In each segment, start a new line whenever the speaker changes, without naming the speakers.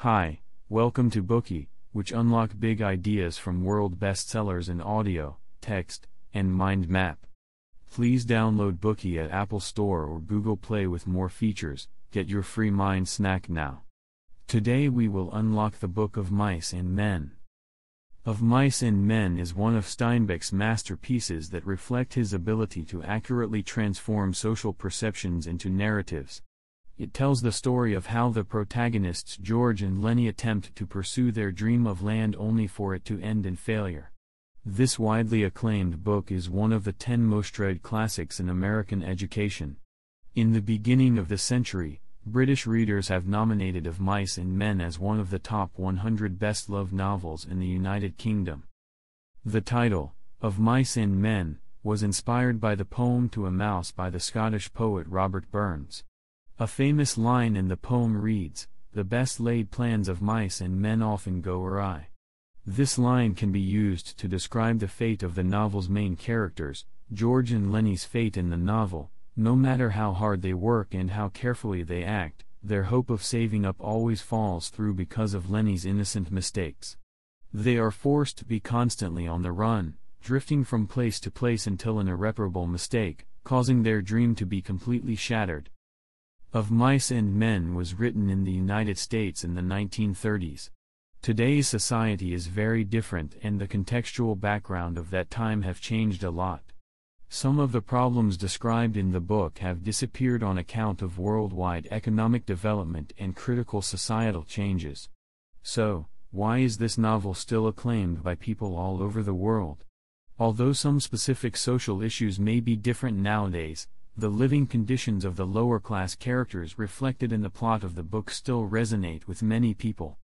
Hi, welcome to Bookey, which unlock big ideas from world bestsellers in audio, text, and mind map. Please download Bookey at Apple Store or Google Play with more features. Get your free mind snack now. Today we will unlock the Book of Mice and Men. Of Mice and Men is one of Steinbeck's masterpieces that reflect his ability to accurately transform social perceptions into narratives. It tells the story of how the protagonists George and Lennie attempt to pursue their dream of land only for it to end in failure. This widely acclaimed book is one of the ten most read classics in American education. In the beginning of the century, British readers have nominated Of Mice and Men as one of the top 100 best loved novels in the United Kingdom. The title, Of Mice and Men, was inspired by the poem To a Mouse by the Scottish poet Robert Burns. A famous line in the poem reads, The best laid plans of mice and men often go awry. This line can be used to describe the fate of the novel's main characters, George and Lennie's fate in the novel. No matter how hard they work and how carefully they act, their hope of saving up always falls through because of Lennie's innocent mistakes. They are forced to be constantly on the run, drifting from place to place until an irreparable mistake, causing their dream to be completely shattered. Of Mice and Men was written in the United States in the 1930s. Today's society is very different and the contextual background of that time have changed a lot. Some of the problems described in the book have disappeared on account of worldwide economic development and critical societal changes. So, why is this novel still acclaimed by people all over the world? Although some specific social issues may be different nowadays, the living conditions of the lower class characters reflected in the plot of the book still resonate with many people.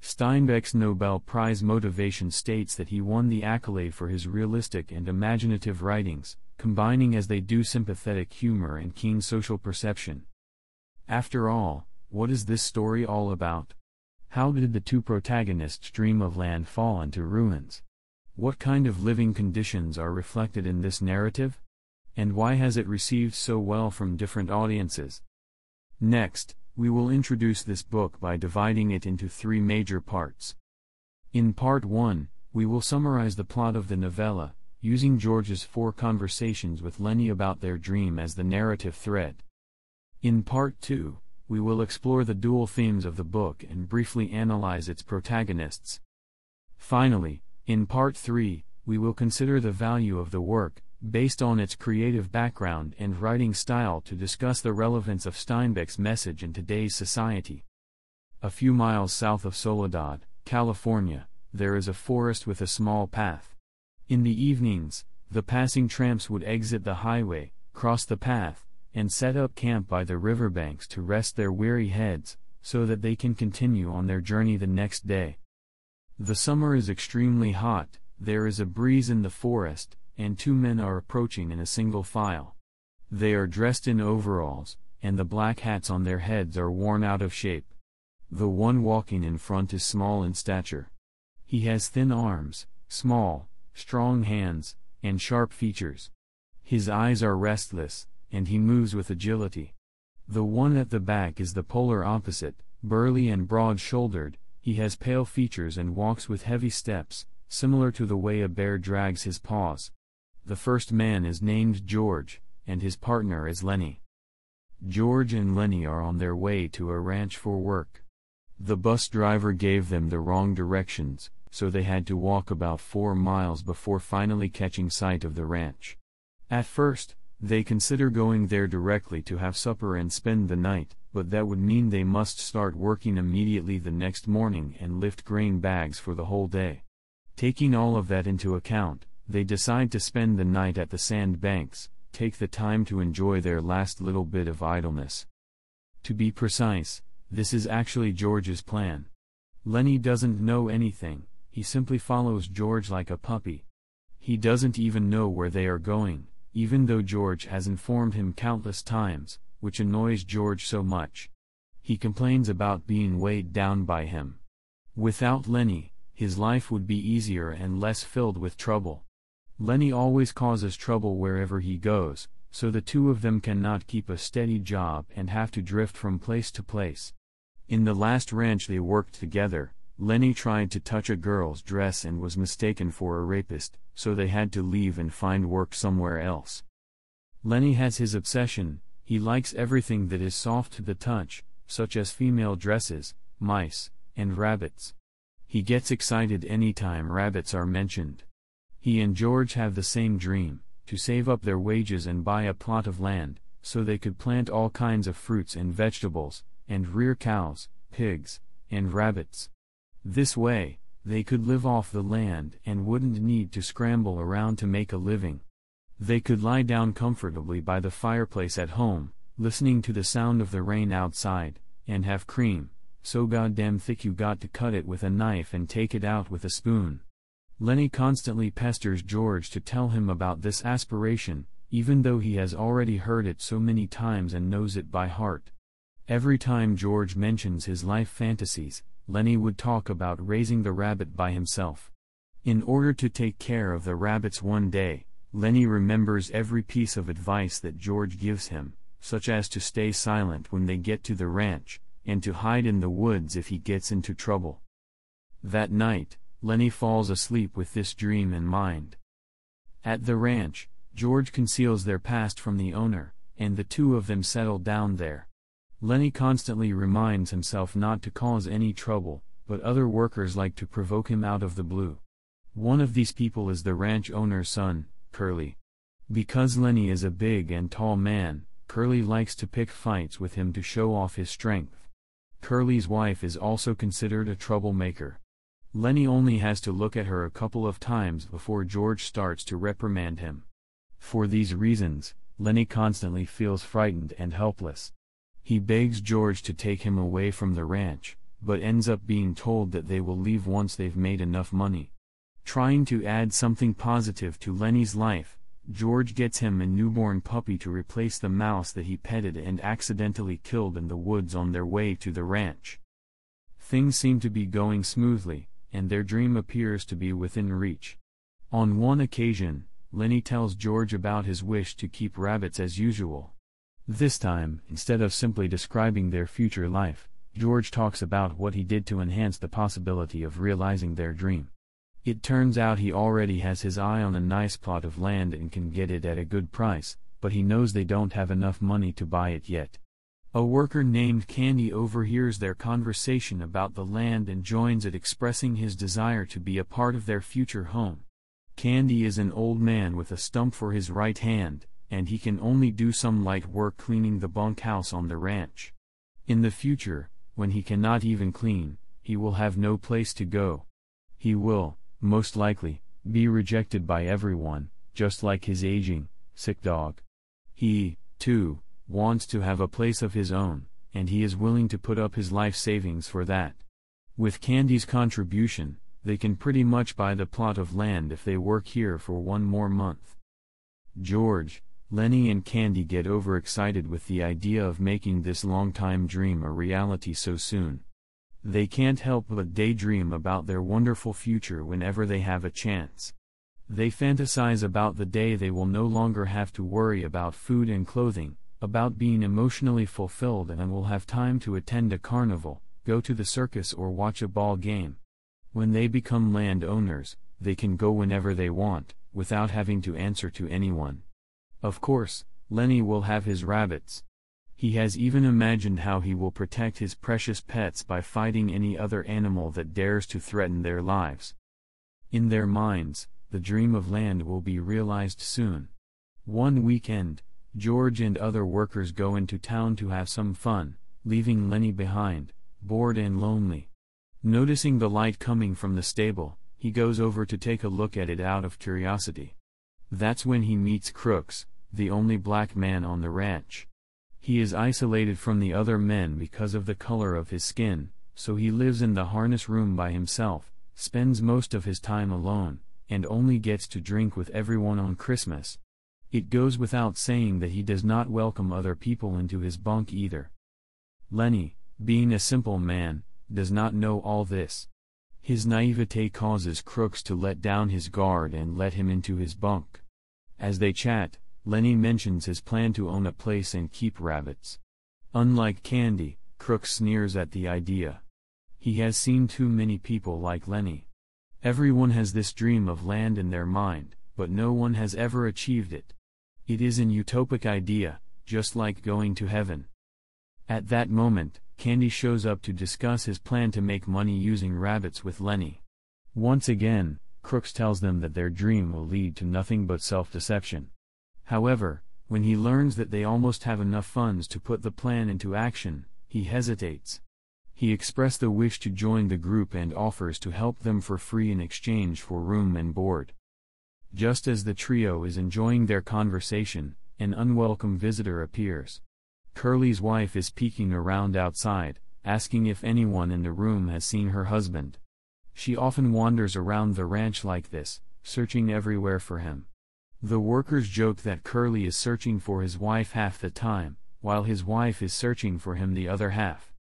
Steinbeck's Nobel Prize motivation states that he won the accolade for his realistic and imaginative writings, combining as they do sympathetic humor and keen social perception. After all, what is this story all about? How did the two protagonists dream of land fall into ruins? What kind of living conditions are reflected in this narrative? And why has it received so well from different audiences? Next, we will introduce this book by dividing it into three major parts. In part 1, we will summarize the plot of the novella, using George's four conversations with Lenny about their dream as the narrative thread. In part 2, we will explore the dual themes of the book and briefly analyze its protagonists. Finally, in part 3, we will consider the value of the work, based on its creative background and writing style to discuss the relevance of Steinbeck's message in today's society. A few miles south of Soledad, California, there is a forest with a small path. In the evenings, the passing tramps would exit the highway, cross the path, and set up camp by the riverbanks to rest their weary heads, so that they can continue on their journey the next day. The summer is extremely hot, there is a breeze in the forest, and two men are approaching in a single file. They are dressed in overalls, and the black hats on their heads are worn out of shape. The one walking in front is small in stature. He has thin arms, small, strong hands, and sharp features. His eyes are restless, and he moves with agility. The one at the back is the polar opposite, burly and broad shouldered, he has pale features and walks with heavy steps, similar to the way a bear drags his paws. The first man is named George, and his partner is Lennie. George and Lenny are on their way to a ranch for work. The bus driver gave them the wrong directions, so they had to walk about four miles before finally catching sight of the ranch. At first, they consider going there directly to have supper and spend the night, but that would mean they must start working immediately the next morning and lift grain bags for the whole day. Taking all of that into account, they decide to spend the night at the sandbanks, take the time to enjoy their last little bit of idleness. To be precise, this is actually George's plan. Lennie doesn't know anything, he simply follows George like a puppy. He doesn't even know where they are going, even though George has informed him countless times, which annoys George so much. He complains about being weighed down by him. Without Lennie, his life would be easier and less filled with trouble. Lennie always causes trouble wherever he goes, so the two of them cannot keep a steady job and have to drift from place to place. In the last ranch they worked together, Lennie tried to touch a girl's dress and was mistaken for a rapist, so they had to leave and find work somewhere else. Lennie has his obsession, he likes everything that is soft to the touch, such as female dresses, mice, and rabbits. He gets excited anytime rabbits are mentioned. He and George have the same dream to save up their wages and buy a plot of land, so they could plant all kinds of fruits and vegetables, and rear cows, pigs, and rabbits. This way, they could live off the land and wouldn't need to scramble around to make a living. They could lie down comfortably by the fireplace at home, listening to the sound of the rain outside, and have cream, so goddamn thick you got to cut it with a knife and take it out with a spoon. Lennie constantly pesters George to tell him about this aspiration, even though he has already heard it so many times and knows it by heart. Every time George mentions his life fantasies, Lennie would talk about raising the rabbit by himself. In order to take care of the rabbits one day, Lennie remembers every piece of advice that George gives him, such as to stay silent when they get to the ranch, and to hide in the woods if he gets into trouble. That night, Lennie falls asleep with this dream in mind. At the ranch, George conceals their past from the owner, and the two of them settle down there. Lennie constantly reminds himself not to cause any trouble, but other workers like to provoke him out of the blue. One of these people is the ranch owner's son, Curly. Because Lennie is a big and tall man, Curly likes to pick fights with him to show off his strength. Curly's wife is also considered a troublemaker. Lennie only has to look at her a couple of times before George starts to reprimand him. For these reasons, Lennie constantly feels frightened and helpless. He begs George to take him away from the ranch, but ends up being told that they will leave once they've made enough money. Trying to add something positive to Lennie's life, George gets him a newborn puppy to replace the mouse that he petted and accidentally killed in the woods on their way to the ranch. Things seem to be going smoothly, and their dream appears to be within reach. On one occasion, Lennie tells George about his wish to keep rabbits as usual. This time, instead of simply describing their future life, George talks about what he did to enhance the possibility of realizing their dream. It turns out he already has his eye on a nice plot of land and can get it at a good price, but he knows they don't have enough money to buy it yet. A worker named Candy overhears their conversation about the land and joins it expressing his desire to be a part of their future home. Candy is an old man with a stump for his right hand, and he can only do some light work cleaning the bunkhouse on the ranch. In the future, when he cannot even clean, he will have no place to go. He will, most likely, be rejected by everyone, just like his aging, sick dog. He, too, wants to have a place of his own, and he is willing to put up his life savings for that. With Candy's contribution, they can pretty much buy the plot of land if they work here for one more month. George, Lennie and Candy get overexcited with the idea of making this long-time dream a reality so soon. They can't help but daydream about their wonderful future whenever they have a chance. They fantasize about the day they will no longer have to worry about food and clothing, about being emotionally fulfilled and will have time to attend a carnival, go to the circus or watch a ball game. When they become landowners, they can go whenever they want, without having to answer to anyone. Of course, Lennie will have his rabbits. He has even imagined how he will protect his precious pets by fighting any other animal that dares to threaten their lives. In their minds, the dream of land will be realized soon. One weekend, George and other workers go into town to have some fun, leaving Lennie behind, bored and lonely. Noticing the light coming from the stable, he goes over to take a look at it out of curiosity. That's when he meets Crooks, the only black man on the ranch. He is isolated from the other men because of the color of his skin, so he lives in the harness room by himself, spends most of his time alone, and only gets to drink with everyone on Christmas. It goes without saying that he does not welcome other people into his bunk either. Lennie, being a simple man, does not know all this. His naivete causes Crooks to let down his guard and let him into his bunk. As they chat, Lennie mentions his plan to own a place and keep rabbits. Unlike Candy, Crooks sneers at the idea. He has seen too many people like Lennie. Everyone has this dream of land in their mind, but no one has ever achieved it. It is an utopic idea, just like going to heaven. At that moment, Candy shows up to discuss his plan to make money using rabbits with Lennie. Once again, Crooks tells them that their dream will lead to nothing but self-deception. However, when he learns that they almost have enough funds to put the plan into action, he hesitates. He expressed the wish to join the group and offers to help them for free in exchange for room and board. Just as the trio is enjoying their conversation, an unwelcome visitor appears. Curly's wife is peeking around outside, asking if anyone in the room has seen her husband. She often wanders around the ranch like this, searching everywhere for him. The workers joke that Curly is searching for his wife half the time, while his wife is searching for him the other half.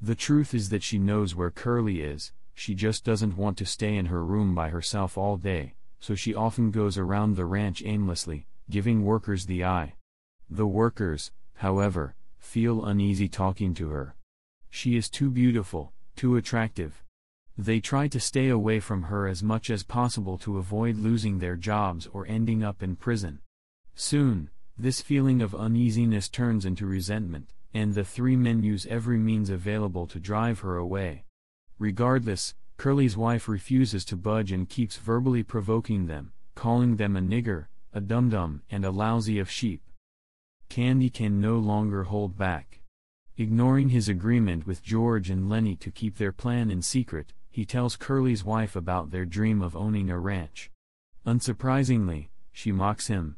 The truth is that she knows where Curly is, she just doesn't want to stay in her room by herself all day, so she often goes around the ranch aimlessly, giving workers the eye. The workers, however, feel uneasy talking to her. She is too beautiful, too attractive. They try to stay away from her as much as possible to avoid losing their jobs or ending up in prison. Soon, this feeling of uneasiness turns into resentment, and the three men use every means available to drive her away. Regardless, Curly's wife refuses to budge and keeps verbally provoking them, calling them a nigger, a dum-dum, and a lousy of sheep. Candy can no longer hold back. Ignoring his agreement with George and Lennie to keep their plan in secret, he tells Curly's wife about their dream of owning a ranch. Unsurprisingly, she mocks him.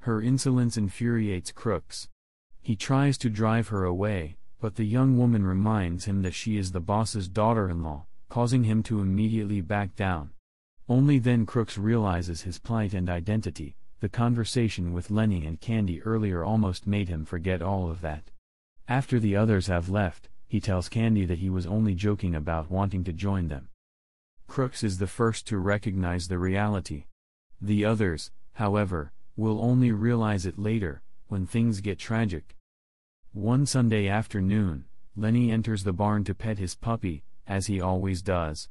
Her insolence infuriates Crooks. He tries to drive her away, but the young woman reminds him that she is the boss's daughter-in-law, causing him to immediately back down. Only then Crooks realizes his plight and identity. The conversation with Lennie and Candy earlier almost made him forget all of that. After the others have left, he tells Candy that he was only joking about wanting to join them. Crooks is the first to recognize the reality. The others, however, will only realize it later, when things get tragic. One Sunday afternoon, Lennie enters the barn to pet his puppy, as he always does.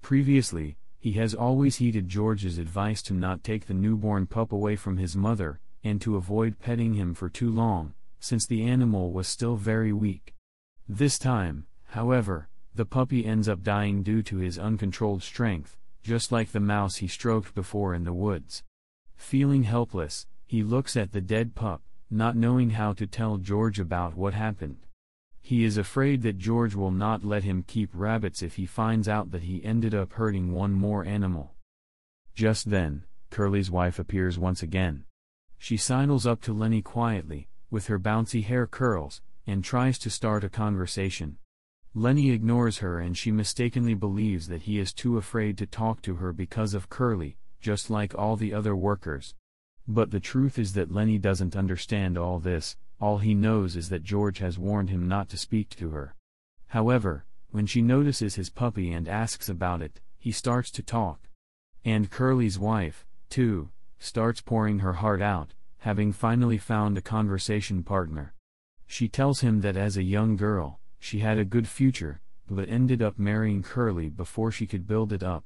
Previously, he has always heeded George's advice to not take the newborn pup away from his mother, and to avoid petting him for too long, since the animal was still very weak. This time, however, the puppy ends up dying due to his uncontrolled strength, just like the mouse he stroked before in the woods. Feeling helpless, he looks at the dead pup, not knowing how to tell George about what happened. He is afraid that George will not let him keep rabbits if he finds out that he ended up hurting one more animal. Just then, Curly's wife appears once again. She sidles up to Lennie quietly, with her bouncy hair curls, and tries to start a conversation. Lennie ignores her and she mistakenly believes that he is too afraid to talk to her because of Curly, just like all the other workers. But the truth is that Lennie doesn't understand all this, all he knows is that George has warned him not to speak to her. However, when she notices his puppy and asks about it, he starts to talk. And Curly's wife, too, starts pouring her heart out, having finally found a conversation partner. She tells him that as a young girl, she had a good future, but ended up marrying Curly before she could build it up.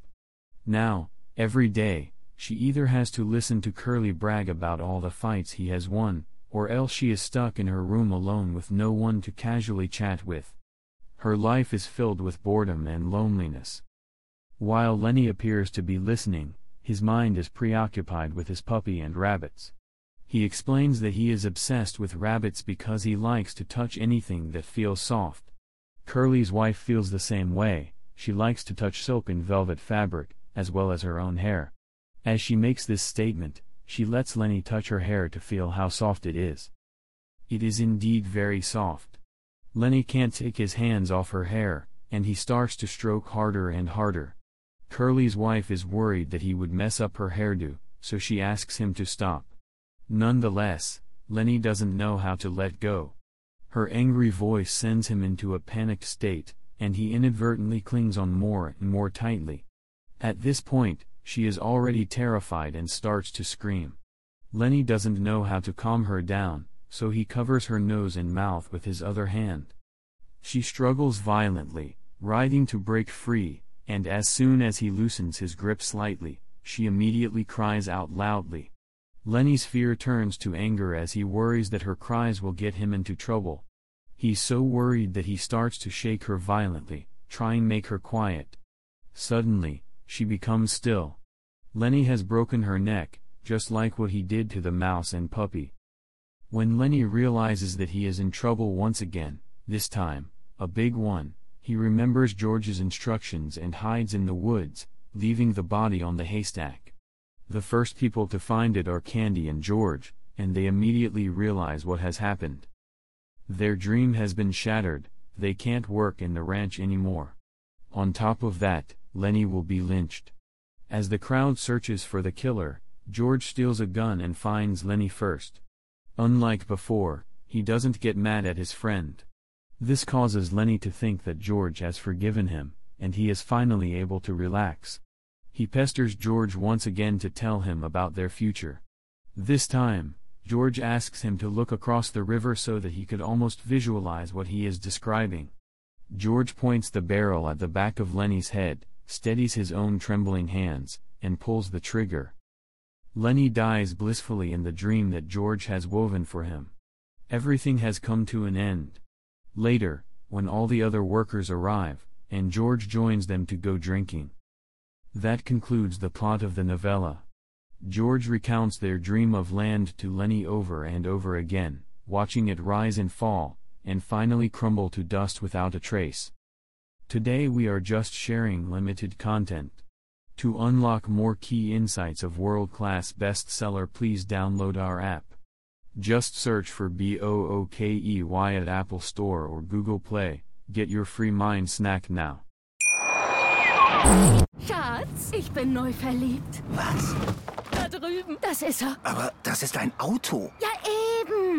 Now, every day, she either has to listen to Curly brag about all the fights he has won, or else she is stuck in her room alone with no one to casually chat with. Her life is filled with boredom and loneliness. While Lennie appears to be listening, his mind is preoccupied with his puppy and rabbits. He explains that he is obsessed with rabbits because he likes to touch anything that feels soft. Curly's wife feels the same way, she likes to touch silk and velvet fabric, as well as her own hair. As she makes this statement, she lets Lennie touch her hair to feel how soft it is. It is indeed very soft. Lennie can't take his hands off her hair, and he starts to stroke harder and harder. Curly's wife is worried that he would mess up her hairdo, so she asks him to stop. Nonetheless, Lennie doesn't know how to let go. Her angry voice sends him into a panicked state, and he inadvertently clings on more and more tightly. At this point, she is already terrified and starts to scream. Lennie doesn't know how to calm her down, so he covers her nose and mouth with his other hand. She struggles violently, writhing to break free, and as soon as he loosens his grip slightly, she immediately cries out loudly. Lennie's fear turns to anger as he worries that her cries will get him into trouble. He's so worried that he starts to shake her violently, trying to make her quiet. Suddenly, she becomes still. Lennie has broken her neck, just like what he did to the mouse and puppy. When Lennie realizes that he is in trouble once again, this time, a big one, he remembers George's instructions and hides in the woods, leaving the body on the haystack. The first people to find it are Candy and George, and they immediately realize what has happened. Their dream has been shattered, they can't work in the ranch anymore. On top of that, Lennie will be lynched. As the crowd searches for the killer, George steals a gun and finds Lennie first. Unlike before, he doesn't get mad at his friend. This causes Lennie to think that George has forgiven him, and he is finally able to relax. He pesters George once again to tell him about their future. This time, George asks him to look across the river so that he could almost visualize what he is describing. George points the barrel at the back of Lennie's head, steadies his own trembling hands, and pulls the trigger. Lennie dies blissfully in the dream that George has woven for him. Everything has come to an end. Later, when all the other workers arrive, and George joins them to go drinking. That concludes the plot of the novella. George recounts their dream of land to Lennie over and over again, watching it rise and fall, and finally crumble to dust without a trace. Today we are just sharing limited content. To unlock more key insights of world-class bestseller please download our app. Just search for B-O-O-K-E-Y at Apple Store or Google Play. Get your free mind snack now.
Schatz, ich bin neu verliebt.
Was?
Da drüben. Das ist er.
Aber das ist ein Auto.
Ja, eben.